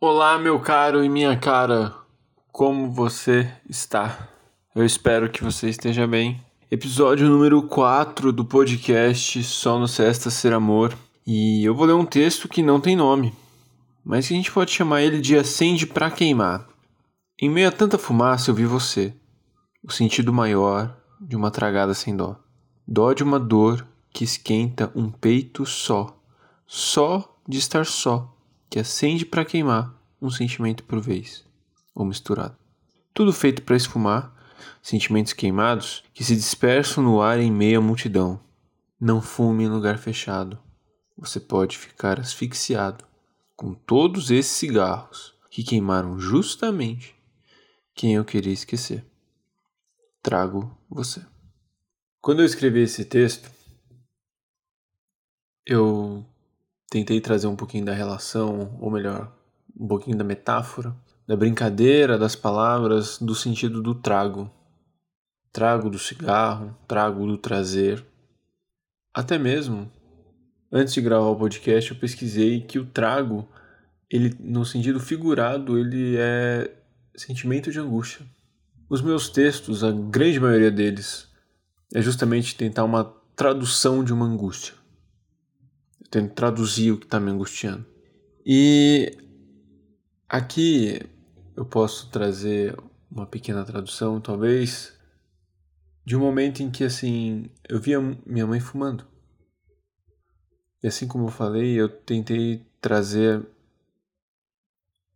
Olá, meu caro e minha cara, como você está? Eu espero que você esteja bem. Episódio número 4 do podcast Só no Sexta Ser Amor. E eu vou ler um texto que não tem nome, mas que a gente pode chamar ele de Acende para Queimar. Em meio a tanta fumaça eu vi você, o sentido maior de uma tragada sem dó. Dó de uma dor que esquenta um peito só, só de estar só, que acende para queimar um sentimento por vez, ou misturado. Tudo feito para esfumar, sentimentos queimados que se dispersam no ar em meio à multidão. Não fume em lugar fechado. Você pode ficar asfixiado com todos esses cigarros que queimaram justamente quem eu queria esquecer. Trago você. Quando eu escrevi esse texto, eu tentei trazer um pouquinho da relação, ou melhor, um pouquinho da metáfora, da brincadeira das palavras, do sentido do trago. Trago do cigarro, trago do trazer. Até mesmo, antes de gravar o podcast, eu pesquisei que o trago, ele no sentido figurado, ele é sentimento de angústia. Os meus textos, a grande maioria deles, é justamente tentar uma tradução de uma angústia. Tento traduzir o que está me angustiando. E aqui eu posso trazer uma pequena tradução, talvez, de um momento em que assim eu via minha mãe fumando. E assim como eu falei, eu tentei trazer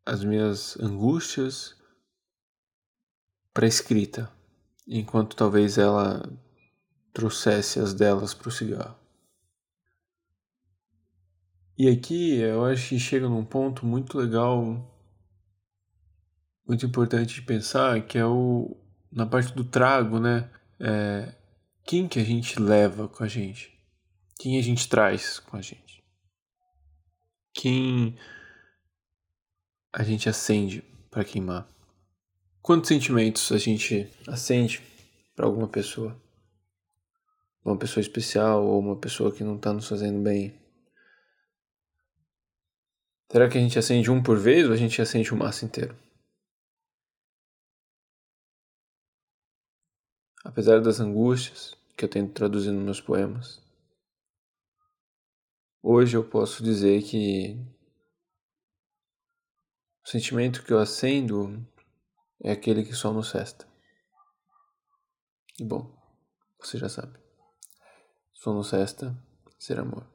as minhas angústias para escrita, enquanto talvez ela trouxesse as delas para o cigarro. E aqui eu acho que chega num ponto muito legal, muito importante de pensar, que é o na parte do trago, né? É, quem que a gente leva com a gente? Quem a gente traz com a gente? Quem a gente acende para queimar? Quantos sentimentos a gente acende para alguma pessoa? uma pessoa especial ou uma pessoa que não está nos fazendo bem? Será que a gente acende um por vez ou a gente acende o massa inteiro? Apesar das angústias que eu tento traduzir nos meus poemas, hoje eu posso dizer que o sentimento que eu acendo é aquele que só nos resta. E bom, você já sabe. Só nos resta ser amor.